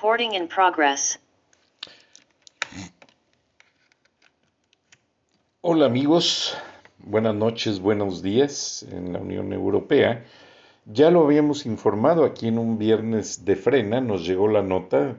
Recording in progress. Hola amigos, buenas noches, buenos días en la Unión Europea. Ya lo habíamos informado aquí en un viernes de frena, nos llegó la nota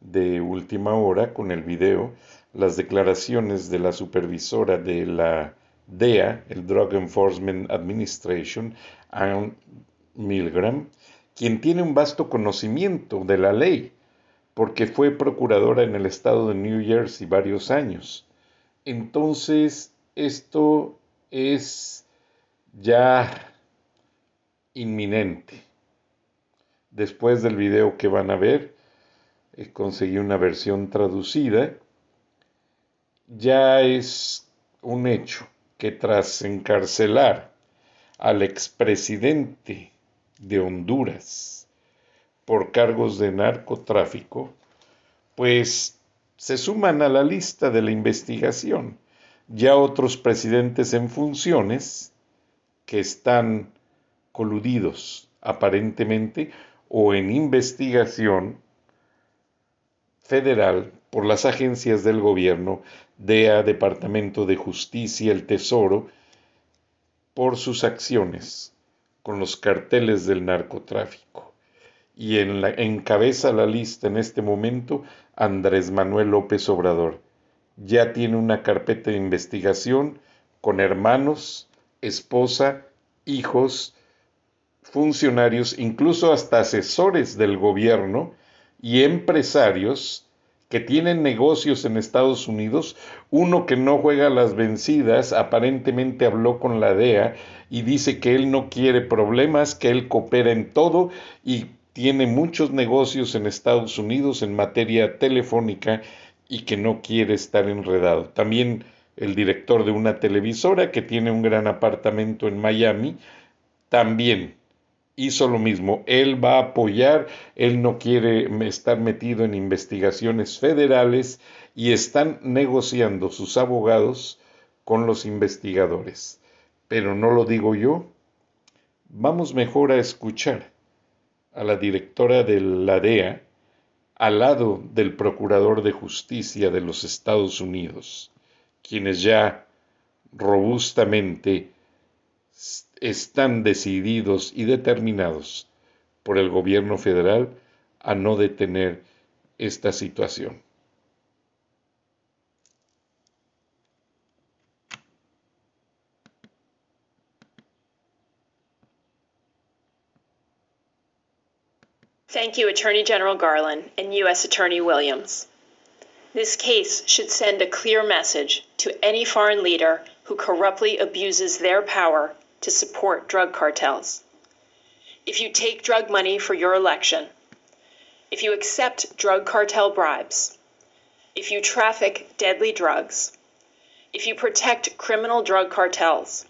de última hora con el video, las declaraciones de la supervisora de la DEA, el Drug Enforcement Administration, Ann Milgram, quien tiene un vasto conocimiento de la ley, porque fue procuradora en el estado de New Jersey varios años. Entonces, esto es ya inminente. Después del video que van a ver, eh, conseguí una versión traducida. Ya es un hecho que tras encarcelar al expresidente de Honduras por cargos de narcotráfico, pues se suman a la lista de la investigación ya otros presidentes en funciones que están coludidos aparentemente o en investigación federal por las agencias del gobierno, DEA, Departamento de Justicia, el Tesoro, por sus acciones con los carteles del narcotráfico. Y en la, encabeza la lista en este momento Andrés Manuel López Obrador. Ya tiene una carpeta de investigación con hermanos, esposa, hijos, funcionarios, incluso hasta asesores del gobierno y empresarios que tienen negocios en Estados Unidos, uno que no juega las vencidas, aparentemente habló con la DEA y dice que él no quiere problemas, que él coopera en todo y tiene muchos negocios en Estados Unidos en materia telefónica y que no quiere estar enredado. También el director de una televisora que tiene un gran apartamento en Miami, también hizo lo mismo. Él va a apoyar, él no quiere estar metido en investigaciones federales y están negociando sus abogados con los investigadores. Pero no lo digo yo. Vamos mejor a escuchar a la directora de la DEA al lado del Procurador de Justicia de los Estados Unidos, quienes ya robustamente están decididos y determinados por el gobierno federal a no detener esta situación. Thank you, Attorney General Garland and U.S. Attorney Williams. This case should send a clear message to any foreign leader who corruptly abuses their power to support drug cartels. If you take drug money for your election, if you accept drug cartel bribes, if you traffic deadly drugs, if you protect criminal drug cartels,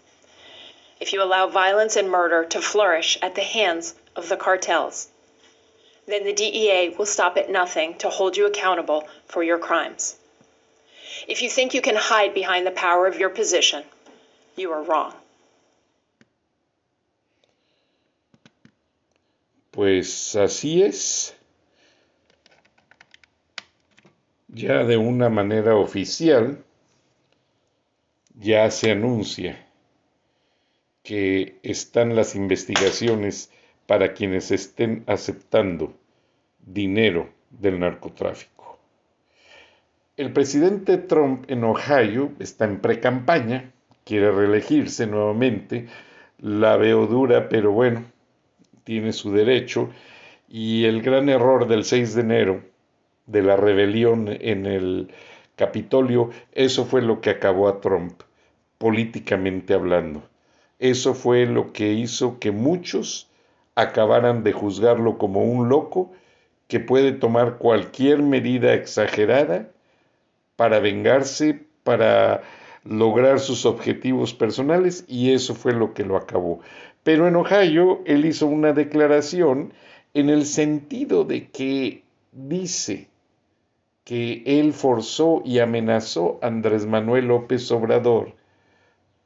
if you allow violence and murder to flourish at the hands of the cartels, then the DEA will stop at nothing to hold you accountable for your crimes. If you think you can hide behind the power of your position, you are wrong. Pues así es. Ya de una manera oficial, ya se anuncia que están las investigaciones para quienes estén aceptando dinero del narcotráfico. el presidente Trump en Ohio está en pre-campaña, quiere reelegirse nuevamente, la veo dura, pero bueno, tiene su derecho, y el gran error del 6 de enero de la rebelión en el Capitolio, eso fue lo que acabó a Trump, políticamente hablando. Eso fue lo que hizo que muchos acabaran de juzgarlo como un loco que puede tomar cualquier medida exagerada para vengarse, para lograr sus objetivos personales y eso fue lo que lo acabó. Pero en Ohio él hizo una declaración en el sentido de que dice que él forzó y amenazó a Andrés Manuel López Obrador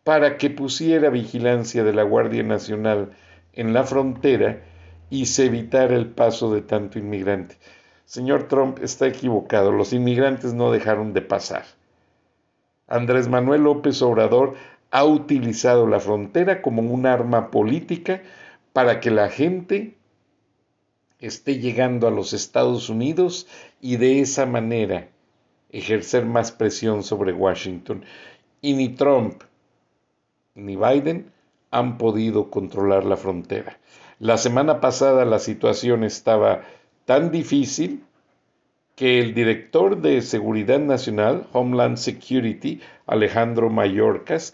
para que pusiera vigilancia de la Guardia Nacional en la frontera y se evitara el paso de tanto inmigrante. Señor Trump está equivocado, los inmigrantes no dejaron de pasar. Andrés Manuel López Obrador ha utilizado la frontera como un arma política para que la gente esté llegando a los Estados Unidos y de esa manera ejercer más presión sobre Washington. Y ni Trump ni Biden han podido controlar la frontera. La semana pasada la situación estaba tan difícil que el director de Seguridad Nacional, Homeland Security, Alejandro Mayorkas,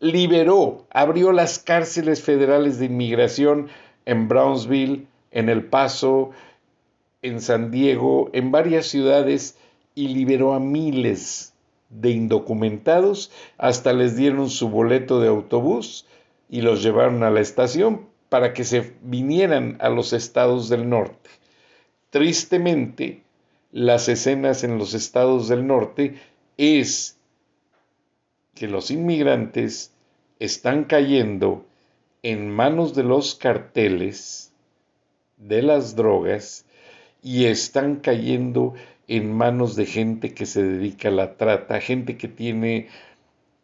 liberó, abrió las cárceles federales de inmigración en Brownsville, en El Paso, en San Diego, en varias ciudades y liberó a miles de indocumentados, hasta les dieron su boleto de autobús y los llevaron a la estación para que se vinieran a los estados del norte. Tristemente, las escenas en los estados del norte es que los inmigrantes están cayendo en manos de los carteles de las drogas y están cayendo en manos de gente que se dedica a la trata, gente que tiene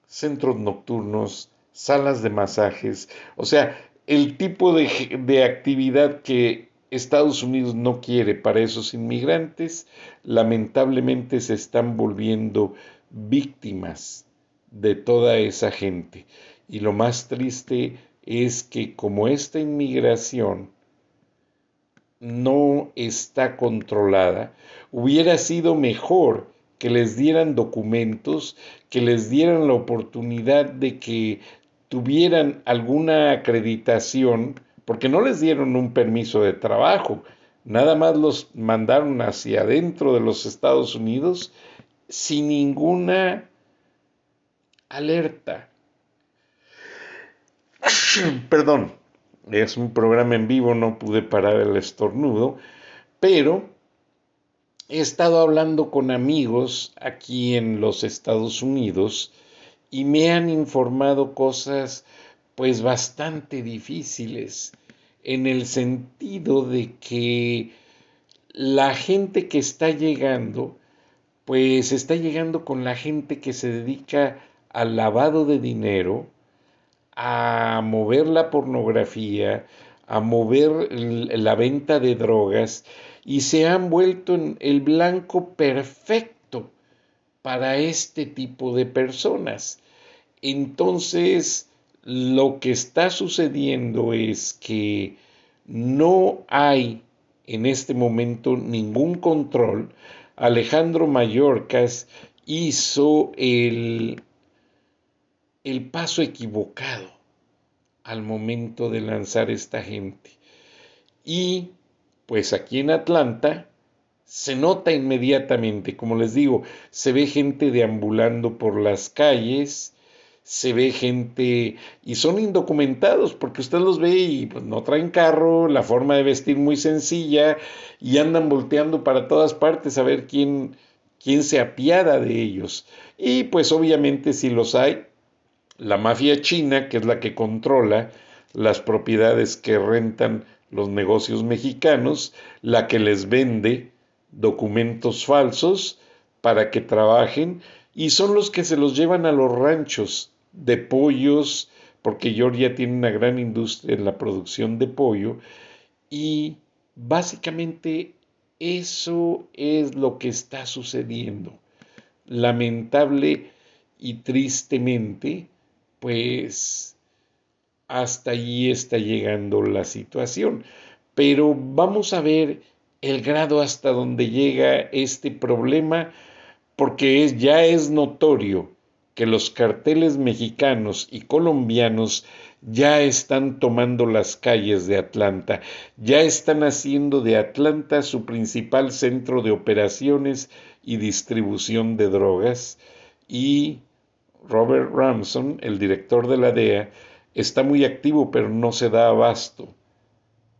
centros nocturnos, salas de masajes, o sea, el tipo de, de actividad que Estados Unidos no quiere para esos inmigrantes, lamentablemente se están volviendo víctimas de toda esa gente. Y lo más triste es que como esta inmigración no está controlada, hubiera sido mejor que les dieran documentos, que les dieran la oportunidad de que tuvieran alguna acreditación porque no les dieron un permiso de trabajo, nada más los mandaron hacia adentro de los Estados Unidos sin ninguna alerta. Perdón, es un programa en vivo, no pude parar el estornudo, pero he estado hablando con amigos aquí en los Estados Unidos y me han informado cosas pues bastante difíciles en el sentido de que la gente que está llegando, pues está llegando con la gente que se dedica al lavado de dinero, a mover la pornografía, a mover la venta de drogas y se han vuelto en el blanco perfecto para este tipo de personas. Entonces, lo que está sucediendo es que no hay en este momento ningún control. Alejandro Mayorkas hizo el, el paso equivocado al momento de lanzar esta gente. Y pues aquí en Atlanta se nota inmediatamente, como les digo, se ve gente deambulando por las calles, se ve gente y son indocumentados porque usted los ve y pues, no traen carro, la forma de vestir muy sencilla y andan volteando para todas partes a ver quién, quién se apiada de ellos. Y pues obviamente si los hay, la mafia china, que es la que controla las propiedades que rentan los negocios mexicanos, la que les vende documentos falsos para que trabajen y son los que se los llevan a los ranchos de pollos, porque Georgia tiene una gran industria en la producción de pollo y básicamente eso es lo que está sucediendo. lamentable y tristemente, pues hasta allí está llegando la situación. Pero vamos a ver el grado hasta donde llega este problema, porque ya es notorio que los carteles mexicanos y colombianos ya están tomando las calles de Atlanta, ya están haciendo de Atlanta su principal centro de operaciones y distribución de drogas y Robert Ramson, el director de la DEA, está muy activo pero no se da abasto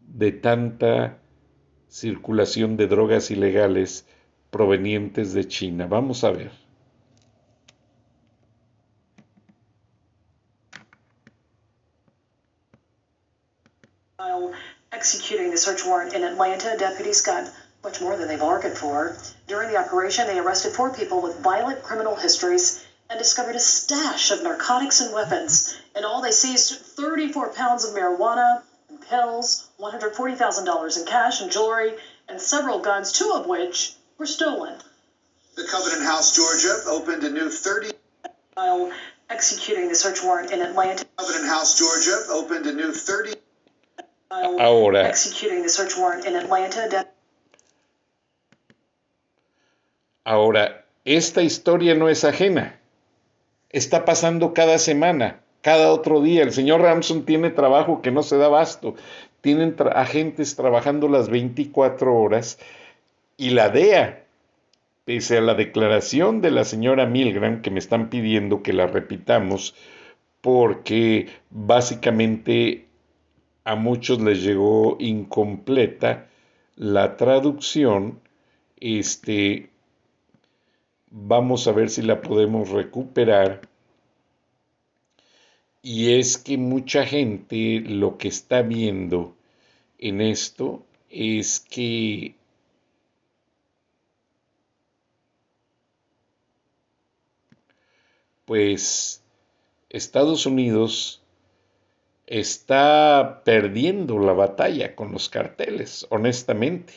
de tanta circulación de drogas ilegales provenientes de China. Vamos a ver. Search warrant in Atlanta, deputies got much more than they bargained for. During the operation, they arrested four people with violent criminal histories and discovered a stash of narcotics and weapons. In all, they seized 34 pounds of marijuana and pills, $140,000 in cash and jewelry, and several guns, two of which were stolen. The Covenant House, Georgia, opened a new 30 While executing the search warrant in Atlanta, Covenant House, Georgia, opened a new 30 Ahora, ahora, esta historia no es ajena. Está pasando cada semana, cada otro día. El señor Ramson tiene trabajo que no se da abasto. Tienen tra- agentes trabajando las 24 horas y la DEA, pese a la declaración de la señora Milgram, que me están pidiendo que la repitamos, porque básicamente a muchos les llegó incompleta la traducción. Este, vamos a ver si la podemos recuperar. Y es que mucha gente lo que está viendo en esto es que pues Estados Unidos está perdiendo la batalla con los carteles, honestamente,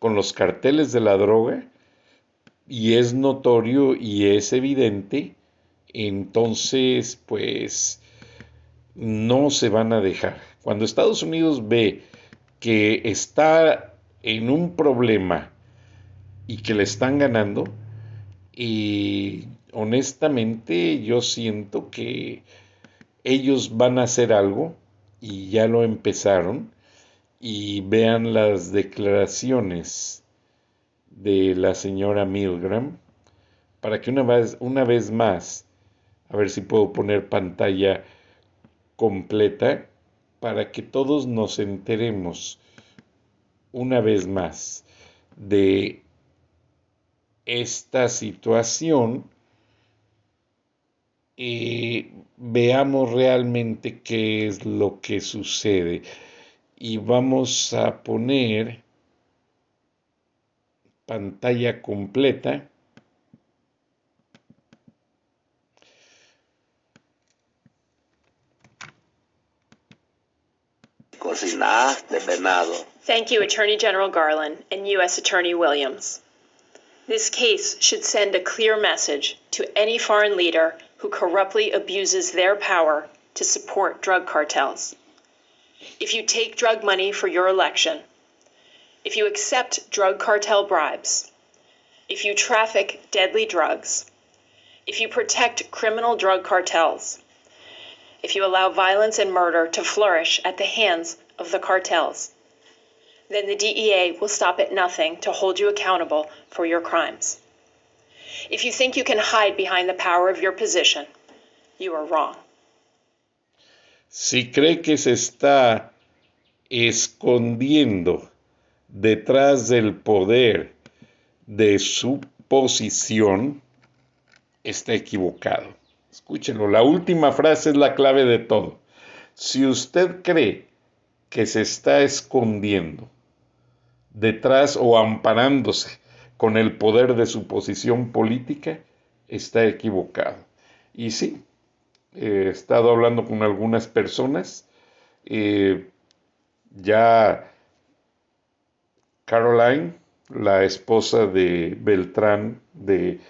con los carteles de la droga, y es notorio y es evidente, entonces, pues, no se van a dejar. Cuando Estados Unidos ve que está en un problema y que le están ganando, y honestamente yo siento que ellos van a hacer algo y ya lo empezaron y vean las declaraciones de la señora Milgram para que una vez, una vez más, a ver si puedo poner pantalla completa para que todos nos enteremos una vez más de esta situación y veamos realmente qué es lo que sucede. Y vamos a poner pantalla completa. Cocina de venado. Thank you, Attorney General Garland and U.S. Attorney Williams. This case should send a clear message to any foreign leader who corruptly abuses their power to support drug cartels. If you take drug money for your election, if you accept drug cartel bribes, if you traffic deadly drugs, if you protect criminal drug cartels, if you allow violence and murder to flourish at the hands of the cartels, then the DEA will stop at nothing to hold you accountable for your crimes. If you think you can hide behind the power of your position, you are wrong. Si cree que se está escondiendo detrás del poder de su posición, está equivocado. Escúchenlo, la última frase es la clave de todo. Si usted cree que se está escondiendo detrás o amparándose con el poder de su posición política, está equivocado. Y sí, he estado hablando con algunas personas, eh, ya Caroline, la esposa de Beltrán, de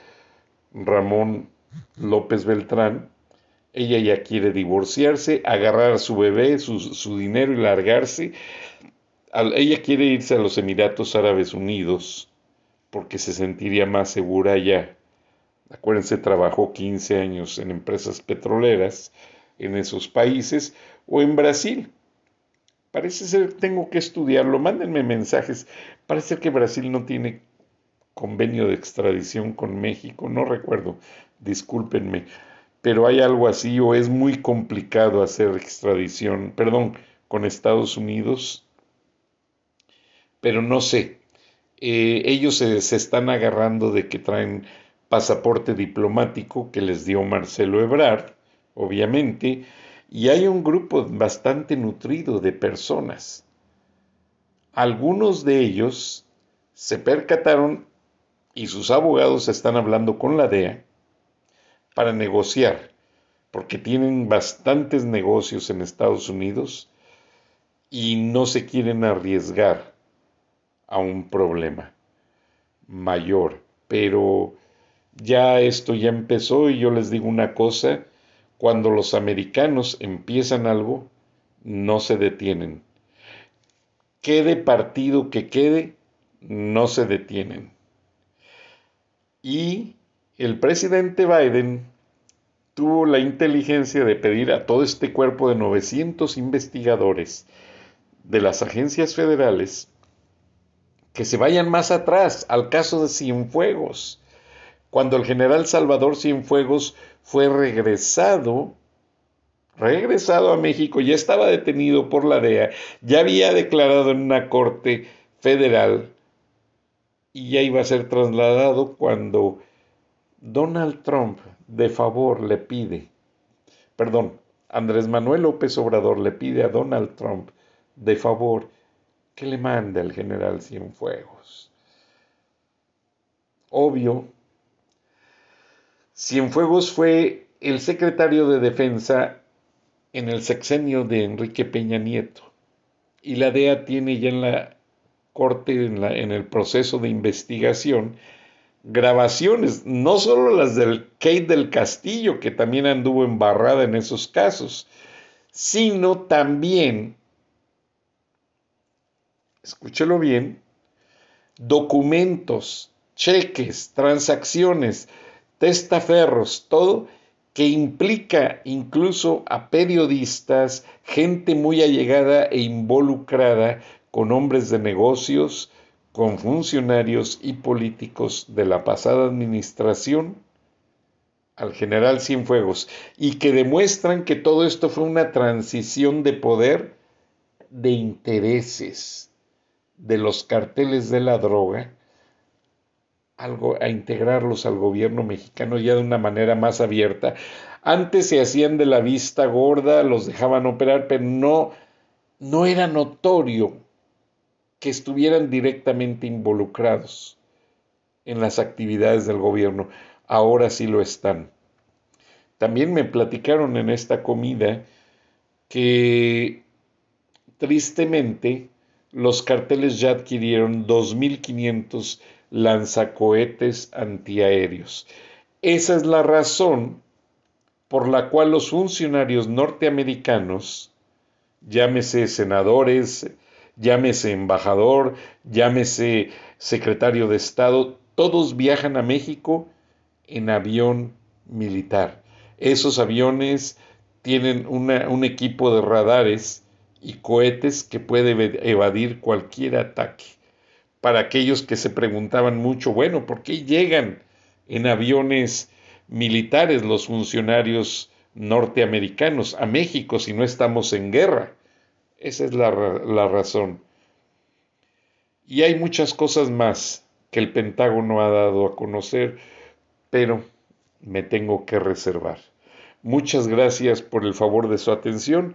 Ramón López Beltrán. Ella ya quiere divorciarse, agarrar a su bebé, su, su dinero y largarse. Ella quiere irse a los Emiratos Árabes Unidos porque se sentiría más segura allá. Acuérdense, trabajó 15 años en empresas petroleras en esos países o en Brasil. Parece ser, tengo que estudiarlo, mándenme mensajes. Parece que Brasil no tiene convenio de extradición con México, no recuerdo, discúlpenme, pero hay algo así o es muy complicado hacer extradición, perdón, con Estados Unidos, pero no sé. Eh, ellos se, se están agarrando de que traen pasaporte diplomático que les dio Marcelo Ebrard, obviamente, y hay un grupo bastante nutrido de personas. Algunos de ellos se percataron y sus abogados están hablando con la DEA para negociar, porque tienen bastantes negocios en Estados Unidos y no se quieren arriesgar a un problema mayor. Pero ya esto ya empezó y yo les digo una cosa, cuando los americanos empiezan algo, no se detienen. Quede partido que quede, no se detienen. Y el presidente Biden tuvo la inteligencia de pedir a todo este cuerpo de 900 investigadores de las agencias federales que se vayan más atrás al caso de Cienfuegos, cuando el general Salvador Cienfuegos fue regresado, regresado a México, ya estaba detenido por la DEA, ya había declarado en una corte federal y ya iba a ser trasladado cuando Donald Trump de favor le pide, perdón, Andrés Manuel López Obrador le pide a Donald Trump de favor que le mande al general Cienfuegos. Obvio, Cienfuegos fue el secretario de Defensa en el sexenio de Enrique Peña Nieto y la DEA tiene ya en la corte, en, en el proceso de investigación, grabaciones, no solo las del Kate del Castillo, que también anduvo embarrada en esos casos, sino también, escúchelo bien, documentos, cheques, transacciones, testaferros, todo que implica incluso a periodistas, gente muy allegada e involucrada con hombres de negocios, con funcionarios y políticos de la pasada administración al general Cienfuegos y que demuestran que todo esto fue una transición de poder de intereses de los carteles de la droga algo, a integrarlos al gobierno mexicano ya de una manera más abierta. Antes se hacían de la vista gorda, los dejaban operar, pero no, no era notorio que estuvieran directamente involucrados en las actividades del gobierno. Ahora sí lo están. También me platicaron en esta comida que tristemente los carteles ya adquirieron 2.500 lanzacohetes antiaéreos. Esa es la razón por la cual los funcionarios norteamericanos, llámese senadores, llámese embajador, llámese secretario de Estado, todos viajan a México en avión militar. Esos aviones tienen un equipo de radares y cohetes que puede evadir cualquier ataque para aquellos que se preguntaban mucho, bueno, ¿por qué llegan en aviones militares los funcionarios norteamericanos a México si no estamos en guerra? Esa es la, la razón. Y hay muchas cosas más que el Pentágono ha dado a conocer, pero me tengo que reservar. Muchas gracias por el favor de su atención.